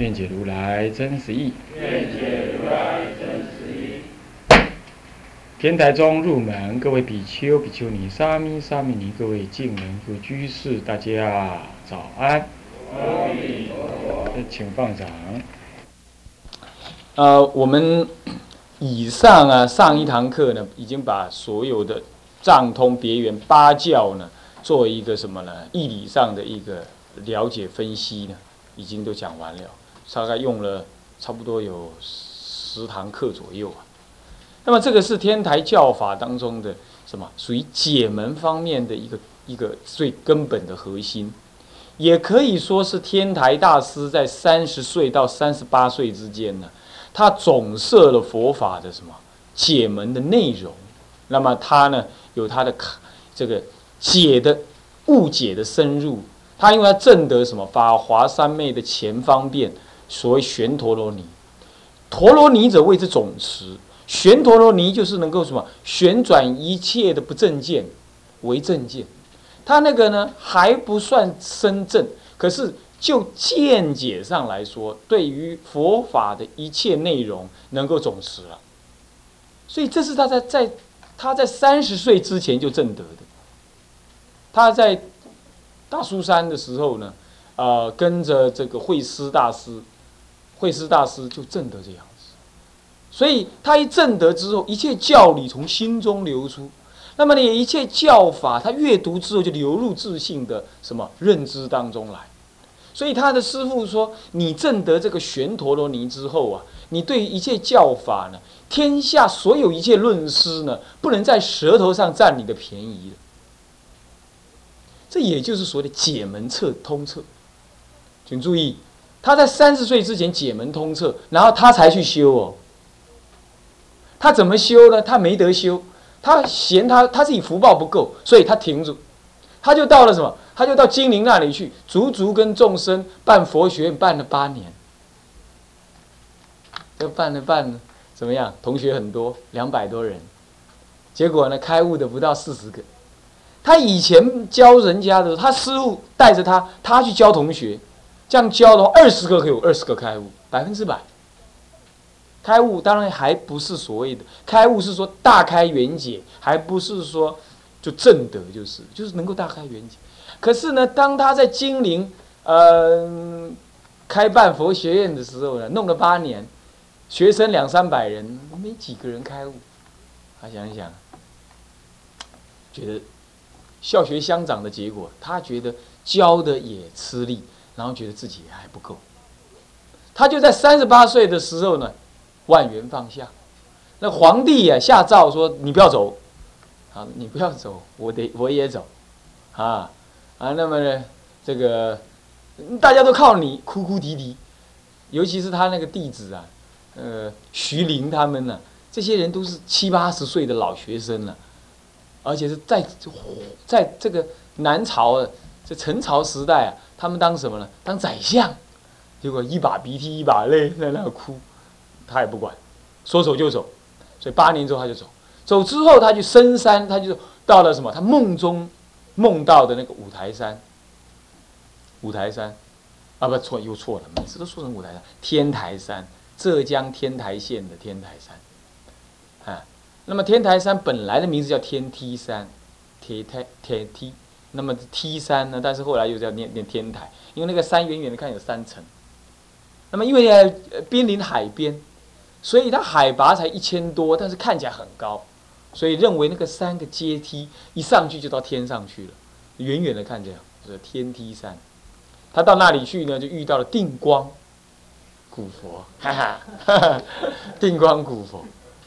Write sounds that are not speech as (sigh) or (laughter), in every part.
愿解如来真实义。愿解如来真实义。天台中入门，各位比丘、比丘尼、沙弥、沙弥尼，各位敬人、各居士，大家早安。阿弥陀佛。呃请放掌。呃，我们以上啊，上一堂课呢，已经把所有的藏通别圆八教呢，做一个什么呢？义理上的一个了解分析呢，已经都讲完了，大概用了差不多有十堂课左右啊。那么这个是天台教法当中的什么？属于解门方面的一个一个最根本的核心，也可以说是天台大师在三十岁到三十八岁之间呢，他总摄了佛法的什么解门的内容。那么他呢，有他的卡这个解的误解的深入，他因为他证得什么法华三昧的前方便，所谓旋陀罗尼，陀罗尼者谓之总持。旋陀罗尼就是能够什么旋转一切的不正见为正见，他那个呢还不算深正，可是就见解上来说，对于佛法的一切内容能够总持了，所以这是他在在他在三十岁之前就证得的。他在大苏山的时候呢，呃，跟着这个慧思大师，慧师大师就证得这样子。所以他一证得之后，一切教理从心中流出，那么呢，一切教法他阅读之后就流入自信的什么认知当中来。所以他的师父说：“你证得这个玄陀罗尼之后啊，你对一切教法呢，天下所有一切论师呢，不能在舌头上占你的便宜了。”这也就是说的解门彻通彻。请注意，他在三十岁之前解门通彻，然后他才去修哦。他怎么修呢？他没得修，他嫌他他自己福报不够，所以他停住，他就到了什么？他就到金陵那里去，足足跟众生办佛学院办了八年。这办了办了，怎么样？同学很多，两百多人，结果呢，开悟的不到四十个。他以前教人家的，他师傅带着他，他去教同学，这样教的话，二十个可以有二十个开悟，百分之百。开悟当然还不是所谓的开悟，是说大开圆解，还不是说就正德，就是就是能够大开圆解。可是呢，当他在金陵呃开办佛学院的时候呢，弄了八年，学生两三百人，没几个人开悟。他想一想，觉得校学相长的结果，他觉得教的也吃力，然后觉得自己还不够。他就在三十八岁的时候呢。万元放下，那皇帝呀下诏说：“你不要走，啊，你不要走，我得我也走，啊啊，那么呢，这个大家都靠你，哭哭啼啼，尤其是他那个弟子啊，呃，徐林他们呢，这些人都是七八十岁的老学生了，而且是在在这个南朝这陈朝时代啊，他们当什么呢？当宰相，结果一把鼻涕一把泪在那哭。”他也不管，说走就走，所以八年之后他就走。走之后，他去深山，他就到了什么？他梦中梦到的那个五台山。五台山，啊不错，又错了，每次都说成五台山。天台山，浙江天台县的天台山。啊，那么天台山本来的名字叫天梯山，铁台铁梯。那么梯山呢？但是后来又叫念念天台，因为那个山远远的看有三层。那么因为呃濒临海边。所以它海拔才一千多，但是看起来很高，所以认为那个三个阶梯一上去就到天上去了，远远的看这样是天梯山。他到那里去呢，就遇到了定光古佛，哈哈，定光古佛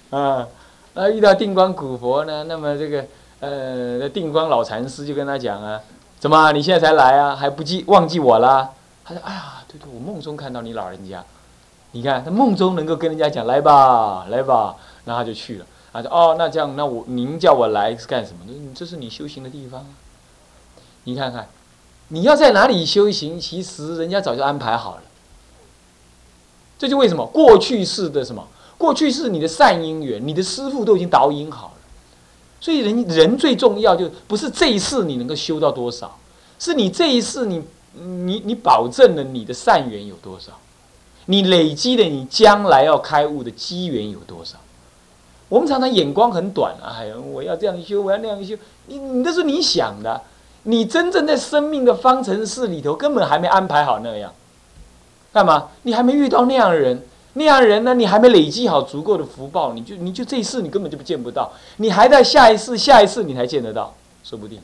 啊，那遇到定光古佛呢，那么这个呃那定光老禅师就跟他讲啊，怎么你现在才来啊？还不记忘记我啦？他说：“哎呀，对对，我梦中看到你老人家，你看他梦中能够跟人家讲来吧，来吧，然后他就去了。他说：哦，那这样，那我您叫我来是干什么？你这是你修行的地方啊，你看看，你要在哪里修行，其实人家早就安排好了。这就为什么过去式的什么？过去是你的善因缘，你的师傅都已经导引好。所以人人最重要就不是这一世你能够修到多少，是你这一世你。你你保证了你的善缘有多少？你累积的你将来要开悟的机缘有多少？我们常常眼光很短啊！哎呀，我要这样修，我要那样修。你你那是你想的，你真正在生命的方程式里头根本还没安排好那样。干嘛？你还没遇到那样的人，那样人呢？你还没累积好足够的福报，你就你就这一世你根本就不见不到，你还在下一世下一次你才见得到，说不定。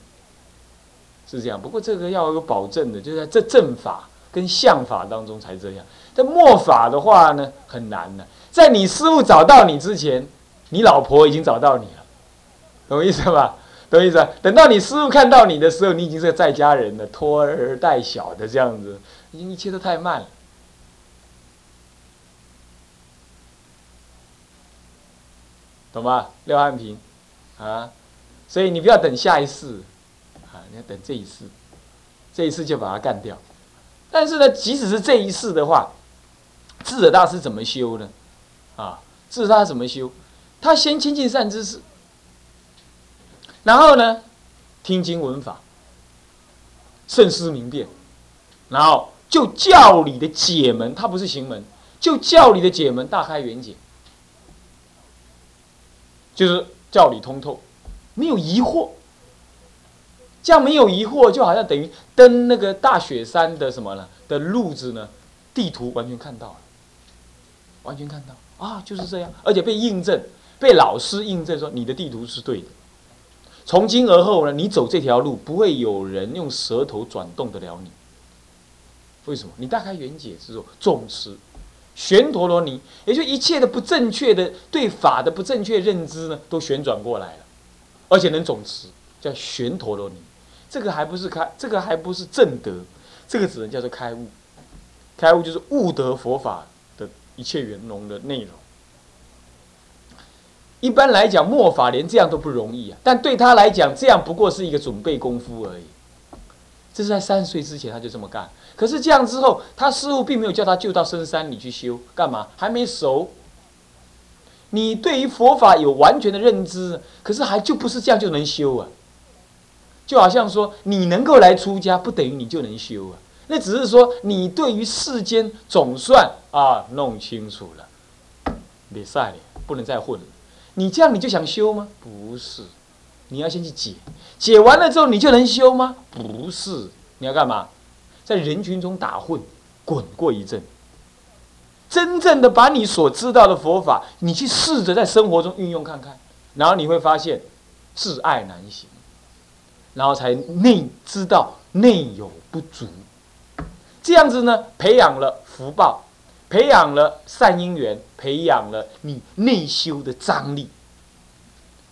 是这样，不过这个要有保证的，就在这正法跟相法当中才这样。在末法的话呢，很难的。在你师傅找到你之前，你老婆已经找到你了，懂我意思吧？懂意思？等到你师傅看到你的时候，你已经是个在家人了，拖儿带小的这样子，已经一切都太慢了，懂吧？廖汉平，啊，所以你不要等下一世。你要等这一次，这一次就把它干掉。但是呢，即使是这一次的话，智者大师怎么修呢？啊，智者大师怎么修？他先亲近善知识，然后呢，听经闻法，慎思明辨，然后就教理的解门，他不是行门，就教理的解门大开圆解，就是教理通透，没有疑惑。这样没有疑惑，就好像等于登那个大雪山的什么呢？的路子呢？地图完全看到了，完全看到啊，就是这样，而且被印证，被老师印证说你的地图是对的。从今而后呢，你走这条路不会有人用舌头转动得了你。为什么？你大开圆解之后，总持旋陀罗尼，也就一切的不正确的对法的不正确认知呢，都旋转过来了，而且能总持，叫旋陀罗尼。这个还不是开，这个还不是正德，这个只能叫做开悟。开悟就是悟得佛法的一切圆融的内容。一般来讲，末法连这样都不容易啊，但对他来讲，这样不过是一个准备功夫而已。这是在三十岁之前他就这么干，可是这样之后，他师傅并没有叫他就到深山里去修，干嘛？还没熟。你对于佛法有完全的认知，可是还就不是这样就能修啊。就好像说，你能够来出家，不等于你就能修啊。那只是说，你对于世间总算啊弄清楚了，别赛了，不能再混了。你这样你就想修吗？不是，你要先去解，解完了之后你就能修吗？不是，你要干嘛？在人群中打混，滚过一阵，真正的把你所知道的佛法，你去试着在生活中运用看看，然后你会发现，自爱难行。然后才内知道内有不足，这样子呢，培养了福报，培养了善因缘，培养了你内修的张力。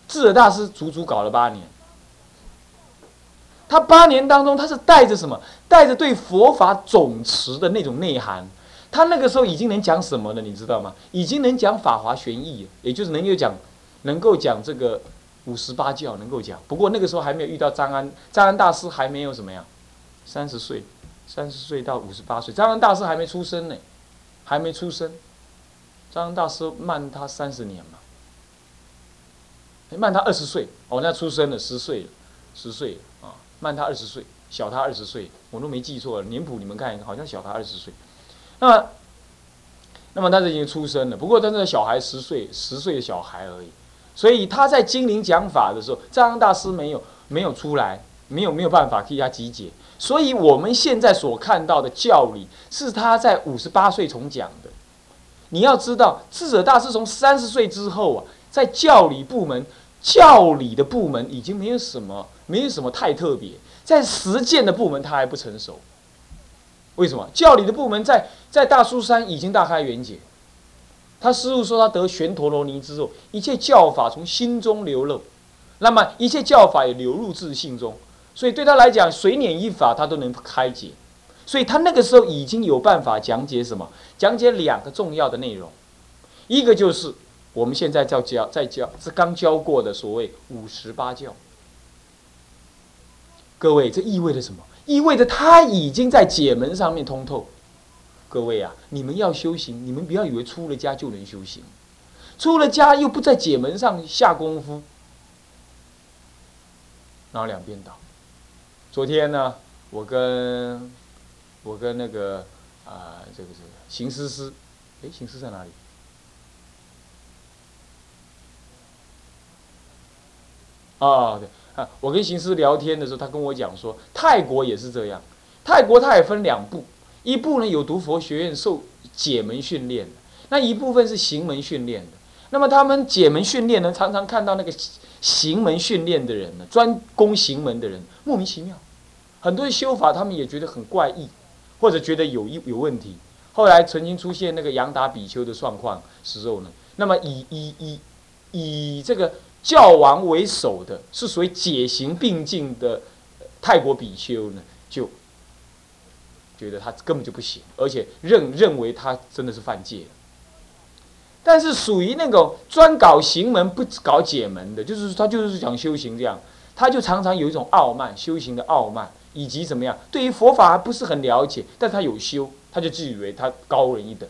智者大师足足搞了八年，他八年当中，他是带着什么？带着对佛法总持的那种内涵。他那个时候已经能讲什么了？你知道吗？已经能讲法华玄义，也就是能够讲，能够讲这个。五十八教能够讲，不过那个时候还没有遇到张安，张安大师还没有怎么样，三十岁，三十岁到五十八岁，张安大师还没出生呢，还没出生，张安大师慢他三十年嘛，慢他二十岁，哦，那出生了十岁了，十岁啊，慢他二十岁，小他二十岁，我都没记错，年谱你们看，好像小他二十岁，那么，那么他是已经出生了，不过他那个小孩十岁，十岁的小孩而已。所以他在金陵讲法的时候，藏安大师没有没有出来，没有没有办法替他集结。所以我们现在所看到的教理是他在五十八岁重讲的。你要知道，智者大师从三十岁之后啊，在教理部门，教理的部门已经没有什么，没有什么太特别。在实践的部门，他还不成熟。为什么？教理的部门在在大苏山已经大开圆解。他师傅说，他得玄陀罗尼之后，一切教法从心中流露，那么一切教法也流入自信中，所以对他来讲，水碾一法他都能开解。所以他那个时候已经有办法讲解什么？讲解两个重要的内容，一个就是我们现在在教，在教是刚教过的所谓五十八教。各位，这意味着什么？意味着他已经在解门上面通透。各位啊，你们要修行，你们不要以为出了家就能修行，出了家又不在解门上下功夫，然后两边倒。昨天呢，我跟我跟那个啊，这个这个邢思思，哎，邢思在哪里？啊，对啊，我跟行师聊天的时候，他跟我讲说，泰国也是这样，泰国它也分两部。一部呢有读佛学院受解门训练的，那一部分是行门训练的。那么他们解门训练呢，常常看到那个行门训练的人呢，专攻行门的人莫名其妙，很多修法他们也觉得很怪异，或者觉得有一有问题。后来曾经出现那个杨达比丘的状况时候呢，那么以以以以这个教王为首的，是属于解行并进的泰国比丘呢，就。觉得他根本就不行，而且认认为他真的是犯戒。但是属于那种专搞行门不搞解门的，就是他就是讲修行这样，他就常常有一种傲慢，修行的傲慢，以及怎么样，对于佛法还不是很了解，但他有修，他就自以为他高人一等。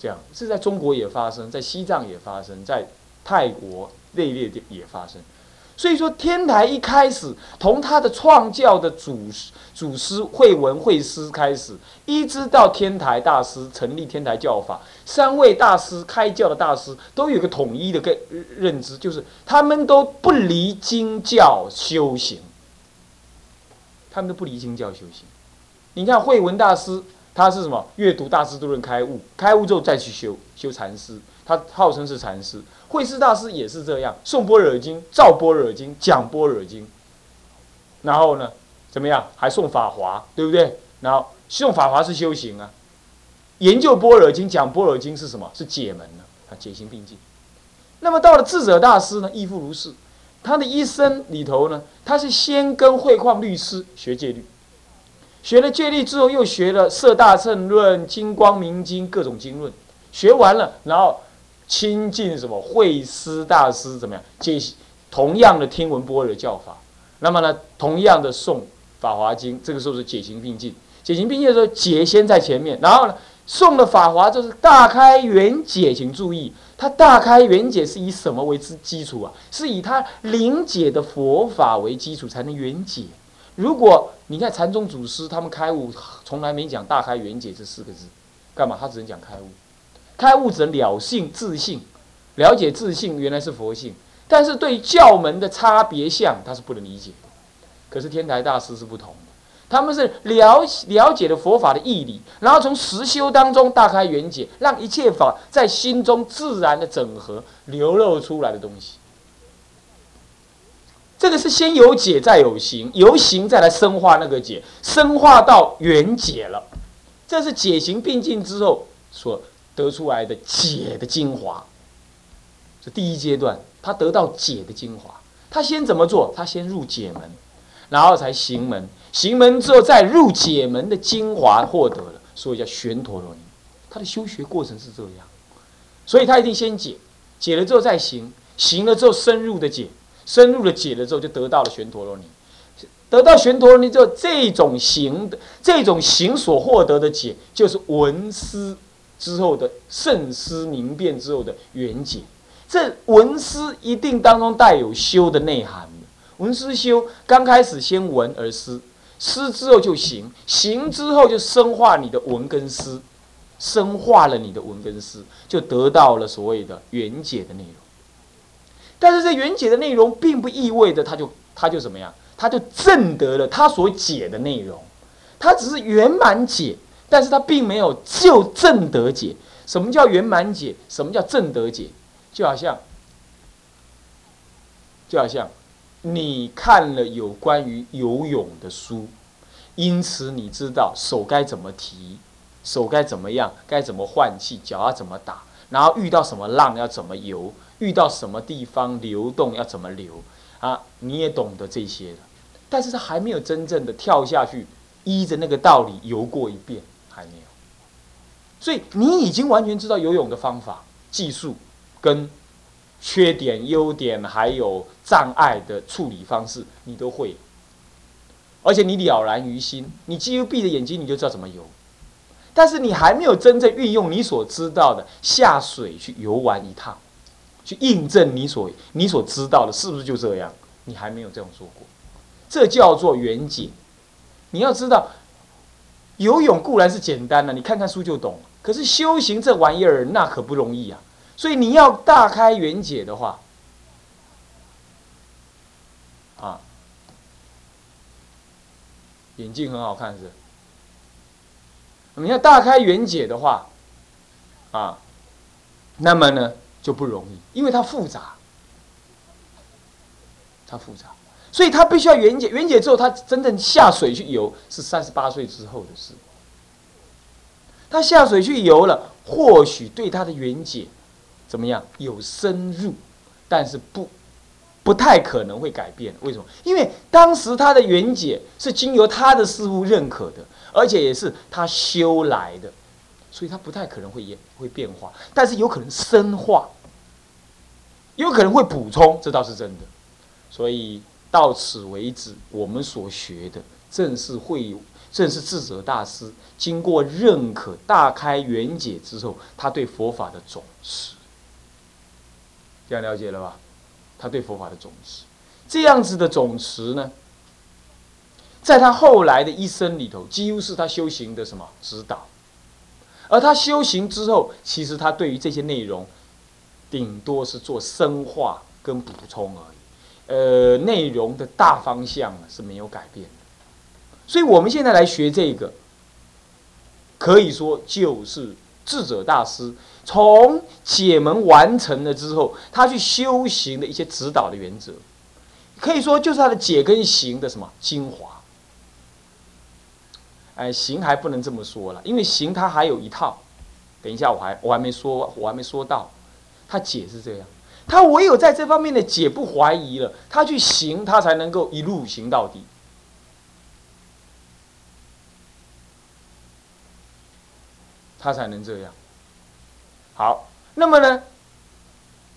这样是在中国也发生，在西藏也发生，在泰国内列的也发生。所以说，天台一开始从他的创教的祖师、祖师慧文慧师开始，一直到天台大师成立天台教法，三位大师开教的大师都有个统一的个认知，就是他们都不离经教修行，他们都不离经教修行。你看慧文大师，他是什么？阅读大师都能开悟，开悟之后再去修修禅师，他号称是禅师。慧师大师也是这样，诵般若经、照般若经、讲般若经，然后呢，怎么样？还送法华，对不对？然后送法华是修行啊，研究般若经、讲般若经是什么？是解门呢？啊，解行并进。那么到了智者大师呢，亦复如是。他的一生里头呢，他是先跟慧旷律师学戒律，学了戒律之后，又学了色大乘论、金光明经各种经论，学完了，然后。亲近什么慧师大师怎么样？解同样的听闻波若教法，那么呢，同样的诵法华经，这个时候是解行并进。解行并进的时候，解先在前面，然后呢，诵的法华就是大开圆解。请注意，它大开圆解是以什么为之基础啊？是以它灵解的佛法为基础才能圆解。如果你看禅宗祖师他们开悟，从来没讲大开圆解这四个字，干嘛？他只能讲开悟。开悟者了性自性，了解自性原来是佛性，但是对教门的差别相他是不能理解的。可是天台大师是不同的，他们是了了解了佛法的义理，然后从实修当中大开圆解，让一切法在心中自然的整合流露出来的东西。这个是先有解再有行，由行再来深化那个解，深化到圆解了，这是解行并进之后所。得出来的解的精华，这第一阶段，他得到解的精华。他先怎么做？他先入解门，然后才行门，行门之后再入解门的精华获得了，所以叫玄陀罗尼。他的修学过程是这样，所以他一定先解，解了之后再行，行了之后深入的解，深入的解了之后就得到了玄陀罗尼。得到玄陀罗尼之后，这种行的这种行所获得的解，就是闻思。之后的圣思明辨之后的圆解，这文思一定当中带有修的内涵文思修刚开始先闻而思，思之后就行，行之后就深化你的文跟思，深化了你的文跟思，就得到了所谓的圆解的内容。但是这圆解的内容，并不意味着他就他就怎么样，他就证得了他所解的内容，他只是圆满解。但是他并没有就正德解。什么叫圆满解？什么叫正德解？就好像，就好像你看了有关于游泳的书，因此你知道手该怎么提，手该怎么样，该怎么换气，脚要怎么打，然后遇到什么浪要怎么游，遇到什么地方流动要怎么流啊，你也懂得这些了，但是他还没有真正的跳下去，依着那个道理游过一遍，还没有。所以你已经完全知道游泳的方法、技术跟缺点、优点，还有障碍的处理方式，你都会。而且你了然于心，你几乎闭着眼睛你就知道怎么游。但是你还没有真正运用你所知道的下水去游玩一趟，去印证你所你所知道的是不是就这样？你还没有这样做过，这叫做远景。你要知道，游泳固然是简单的，你看看书就懂。可是修行这玩意儿，那可不容易啊！所以你要大开圆解的话，啊，眼镜很好看是。你要大开圆解的话，啊，那么呢就不容易，因为它复杂，它复杂，所以他必须要圆解。圆解之后，他真正下水去游，是三十八岁之后的事。他下水去游了，或许对他的缘解怎么样有深入，但是不不太可能会改变。为什么？因为当时他的缘解是经由他的师傅认可的，而且也是他修来的，所以他不太可能会也会变化，但是有可能深化，有可能会补充，这倒是真的。所以到此为止，我们所学的正是会有。正是智者大师经过认可、大开圆解之后，他对佛法的总持，这样了解了吧？他对佛法的总持，这样子的总持呢，在他后来的一生里头，几乎是他修行的什么指导。而他修行之后，其实他对于这些内容，顶多是做深化跟补充而已。呃，内容的大方向是没有改变的。所以，我们现在来学这个，可以说就是智者大师从解门完成了之后，他去修行的一些指导的原则，可以说就是他的解跟行的什么精华。哎，行还不能这么说了，因为行他还有一套。等一下，我还我还没说，我还没说到，他解是这样，他唯有在这方面的解不怀疑了，他去行，他才能够一路行到底。他才能这样。好，那么呢，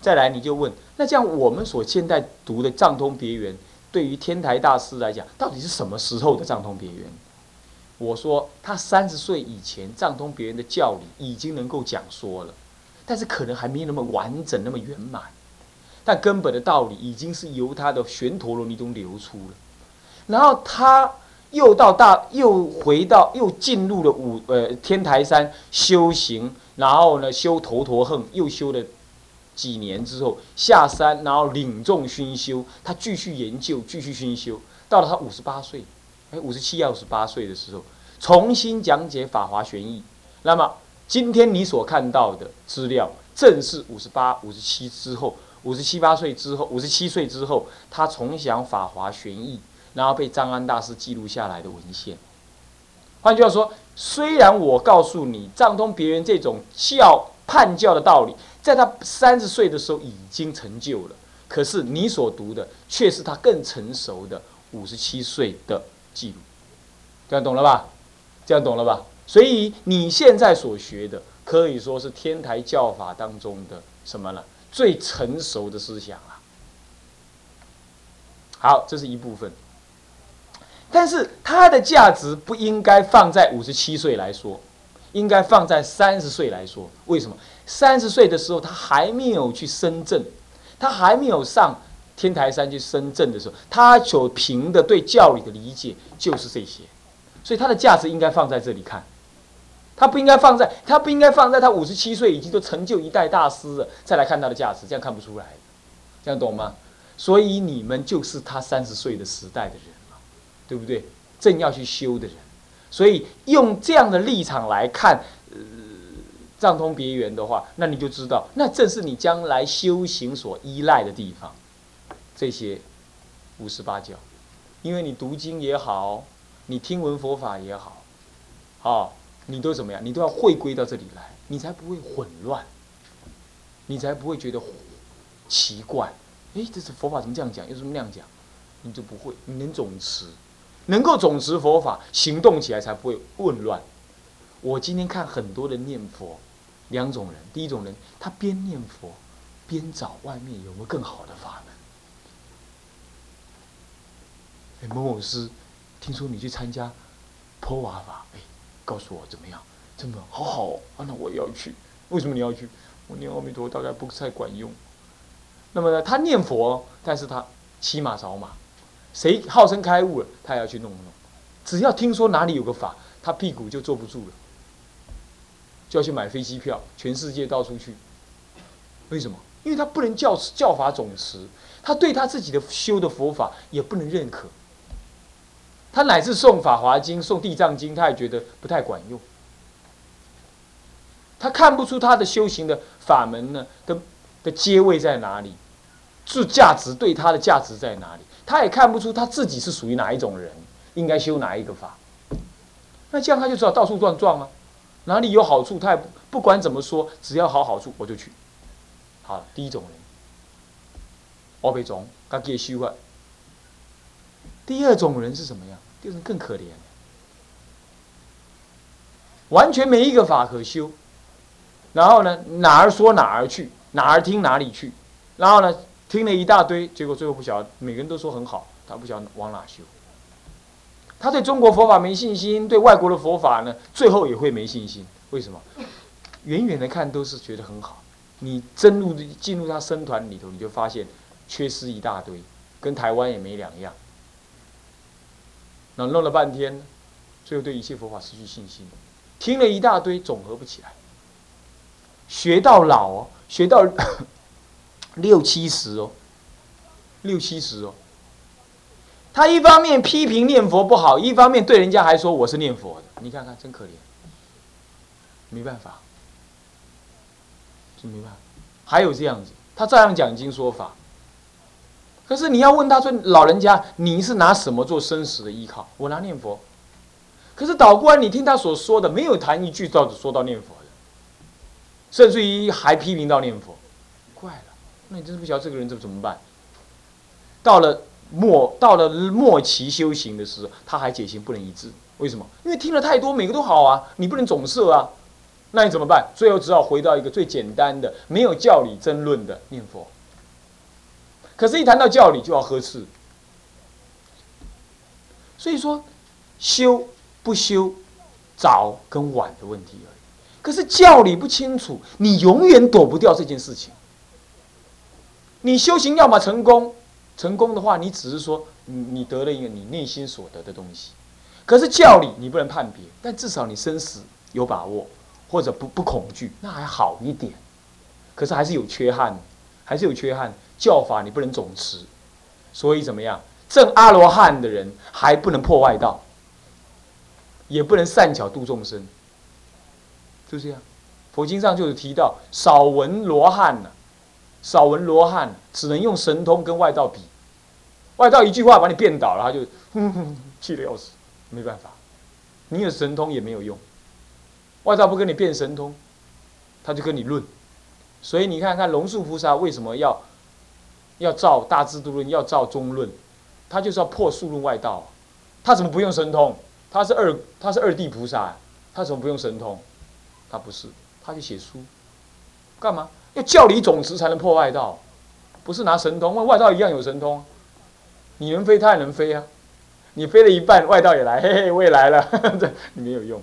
再来你就问，那这样我们所现在读的藏通别圆，对于天台大师来讲，到底是什么时候的藏通别圆？我说他三十岁以前，藏通别圆的教理已经能够讲说了，但是可能还没有那么完整、那么圆满，但根本的道理已经是由他的玄陀罗尼中流出了，然后他。又到大，又回到，又进入了五呃天台山修行，然后呢修头陀横，又修了几年之后下山，然后领众熏修，他继续研究，继续熏修，到了他五十八岁，哎五十七要五十八岁的时候，重新讲解《法华玄义》。那么今天你所看到的资料，正是五十八、五十七之后，五十七八岁之后，五十七岁之后，他重讲《法华玄义》。然后被张安大师记录下来的文献。换句话说，虽然我告诉你藏通别人这种教判教的道理，在他三十岁的时候已经成就了，可是你所读的却是他更成熟的五十七岁的记录。这样懂了吧？这样懂了吧？所以你现在所学的可以说是天台教法当中的什么了？最成熟的思想了。好，这是一部分。但是它的价值不应该放在五十七岁来说，应该放在三十岁来说。为什么？三十岁的时候他还没有去深圳，他还没有上天台山去深圳的时候，他所凭的对教理的理解就是这些，所以它的价值应该放在这里看，他不应该放在他不应该放在他五十七岁已经都成就一代大师了再来看他的价值，这样看不出来，这样懂吗？所以你们就是他三十岁的时代的人了。对不对？正要去修的人，所以用这样的立场来看，呃，藏通别圆的话，那你就知道，那正是你将来修行所依赖的地方。这些五十八教，因为你读经也好，你听闻佛法也好，啊，你都怎么样？你都要回归到这里来，你才不会混乱，你才不会觉得奇怪，诶，这是佛法怎么这样讲，又怎么那样讲？你就不会，你能总持，能够总持佛法，行动起来才不会混乱。我今天看很多人念佛，两种人，第一种人他边念佛，边找外面有没有更好的法门。哎，某某师，听说你去参加破瓦法，哎，告诉我怎么样？真的好好哦，啊，那我要去。为什么你要去？我念阿弥陀大概不太管用。那么呢，他念佛，但是他骑马找马，谁号称开悟了，他也要去弄弄。只要听说哪里有个法，他屁股就坐不住了。就要去买飞机票，全世界到处去。为什么？因为他不能教教法总持，他对他自己的修的佛法也不能认可。他乃至送《法华经》、送《地藏经》，他也觉得不太管用。他看不出他的修行的法门呢的的阶位在哪里，是价值对他的价值在哪里？他也看不出他自己是属于哪一种人，应该修哪一个法。那这样他就知道到处乱撞啊。哪里有好处，他也不管怎么说，只要好好处我就去。好，第一种人，我被种，他给修啊。第二种人是什么样？第二种更可怜，完全没一个法可修。然后呢，哪儿说哪儿去，哪儿听哪里去。然后呢，听了一大堆，结果最后不晓得，每个人都说很好，他不晓得往哪修。他对中国佛法没信心，对外国的佛法呢，最后也会没信心。为什么？远远的看都是觉得很好，你真入进入他僧团里头，你就发现缺失一大堆，跟台湾也没两样。那弄了半天，最后对一切佛法失去信心，听了一大堆，总合不起来。学到老哦，学到 (coughs) 六七十哦，六七十哦。他一方面批评念佛不好，一方面对人家还说我是念佛的，你看看真可怜，没办法，是没办法。还有这样子，他照样讲经说法，可是你要问他说老人家你是拿什么做生死的依靠？我拿念佛，可是倒过来你听他所说的，没有谈一句到说到念佛的，甚至于还批评到念佛，怪了，那你真是不晓得这个人怎么怎么办？到了。末到了末期修行的时候，他还解行不能一致，为什么？因为听了太多，每个都好啊，你不能总摄啊，那你怎么办？最后只好回到一个最简单的、没有教理争论的念佛。可是，一谈到教理，就要呵斥。所以说，修不修，早跟晚的问题而已。可是教理不清楚，你永远躲不掉这件事情。你修行要么成功。成功的话，你只是说你你得了一个你内心所得的东西，可是教理你不能判别，但至少你生死有把握，或者不不恐惧，那还好一点。可是还是有缺憾，还是有缺憾。教法你不能总持，所以怎么样？正阿罗汉的人还不能破外道，也不能善巧度众生，就这样。佛经上就有提到少闻罗汉呢。少闻罗汉，只能用神通跟外道比。外道一句话把你变倒了，他就哼哼 (laughs) 气得要死，没办法。你有神通也没有用，外道不跟你变神通，他就跟你论。所以你看看龙树菩萨为什么要要造大智度论，要造中论，他就是要破数论外道。他怎么不用神通？他是二他是二地菩萨，他怎么不用神通？他不是，他就写书，干嘛？要教理总持才能破外道，不是拿神通，外道一样有神通，你能飞，他也能飞啊。你飞了一半，外道也来，嘿嘿，我也来了，(laughs) 这没有用。